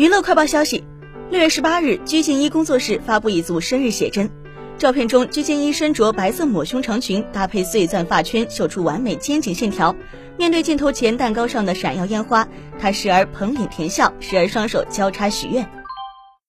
娱乐快报消息六月十八日鞠婧祎工作室发布一组生日写真照片中鞠婧祎身着白色抹胸长裙搭配碎钻发圈秀出完美肩颈线条。面对镜头前蛋糕上的闪耀烟花她时而捧脸甜笑时而双手交叉许愿。